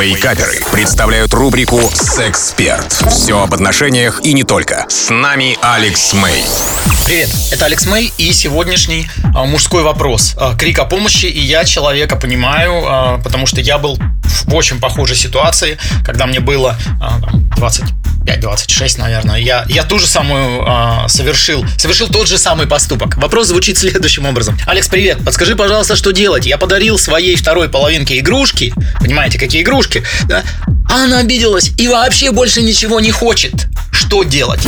Вейкаперы представляют рубрику «Сексперт». Все об отношениях и не только. С нами Алекс Мэй. Привет, это Алекс Мэй и сегодняшний а, мужской вопрос. А, крик о помощи, и я человека понимаю, а, потому что я был в очень похожей ситуации, когда мне было а, там, 25-26, наверное. Я, я ту же самую а, совершил, совершил тот же самый поступок. Вопрос звучит следующим образом. Алекс, привет, подскажи, пожалуйста, что делать? Я подарил своей второй половинке игрушки, понимаете, какие игрушки, да? А она обиделась и вообще больше ничего не хочет. Что делать?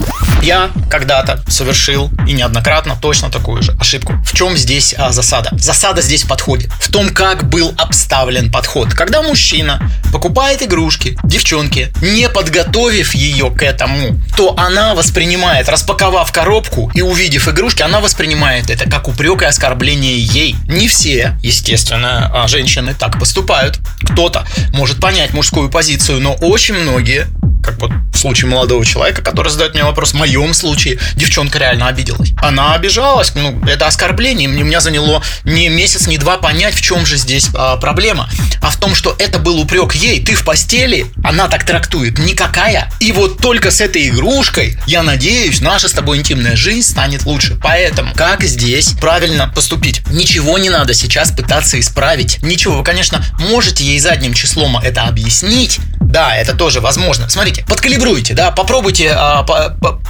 Я когда-то совершил и неоднократно точно такую же ошибку. В чем здесь а, засада? Засада здесь в подходе. В том, как был обставлен подход. Когда мужчина покупает игрушки девчонке, не подготовив ее к этому, то она воспринимает, распаковав коробку и увидев игрушки, она воспринимает это как упрек и оскорбление ей. Не все, естественно, а, женщины так поступают. Кто-то может понять мужскую позицию, но очень многие как вот случае молодого человека, который задает мне вопрос, в моем случае девчонка реально обиделась. Она обижалась, ну, это оскорбление, мне меня заняло не месяц, не два понять, в чем же здесь а, проблема, а в том, что это был упрек ей, ты в постели, она так трактует, никакая. И вот только с этой игрушкой, я надеюсь, наша с тобой интимная жизнь станет лучше. Поэтому, как здесь правильно поступить? Ничего не надо сейчас пытаться исправить. Ничего, вы, конечно, можете ей задним числом это объяснить, да, это тоже возможно. Смотрите, подкалибруйте, да, попробуйте. А, по, по,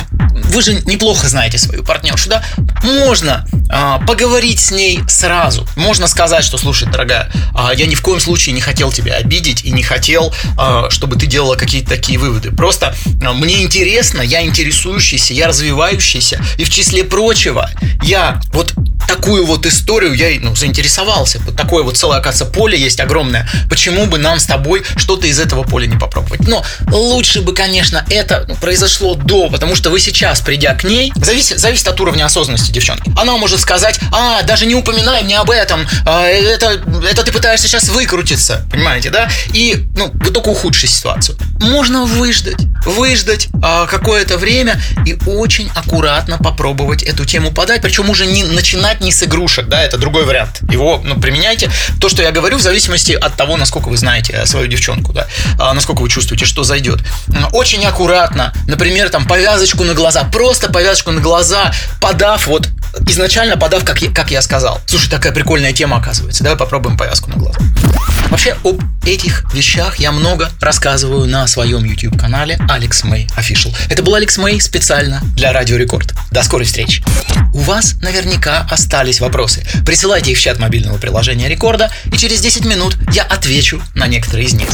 вы же неплохо знаете свою партнершу, да? Можно а, поговорить с ней сразу. Можно сказать, что, слушай, дорогая, а, я ни в коем случае не хотел тебя обидеть и не хотел, а, чтобы ты делала какие-то такие выводы. Просто а, мне интересно, я интересующийся, я развивающийся, и в числе прочего, я вот такую вот историю я ну, заинтересовался. Вот такое вот целое, оказывается, поле есть огромное. Почему бы нам с тобой что-то из этого поля не попробовать? Но лучше бы, конечно, это ну, произошло до, потому что вы сейчас, придя к ней, зависит, зависит от уровня осознанности девчонки. Она может сказать, а, даже не упоминай мне об этом, а, это, это ты пытаешься сейчас выкрутиться, понимаете, да? И, ну, вы только ухудшите ситуацию. Можно выждать, выждать а, какое-то время и очень аккуратно попробовать эту тему подать, причем уже не начинать не с игрушек, да, это другой вариант. Его, ну, применяйте. То, что я говорю, в зависимости от того, насколько вы знаете э, свою девчонку, да, а, насколько вы чувствуете, что зайдет. Очень аккуратно, например, там, повязочку на глаза, просто повязочку на глаза, подав вот изначально подав, как я, как я сказал. Слушай, такая прикольная тема оказывается. Давай попробуем повязку на глаза. Вообще об этих вещах я много рассказываю на своем YouTube канале Алекс Мэй Official. Это был Алекс Мэй специально для Радио Рекорд. До скорой встречи. У вас наверняка остались вопросы. Присылайте их в чат мобильного приложения Рекорда, и через 10 минут я отвечу на некоторые из них.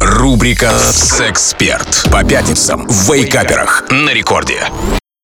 Рубрика «Сексперт» по пятницам в Вейкаперах на Рекорде.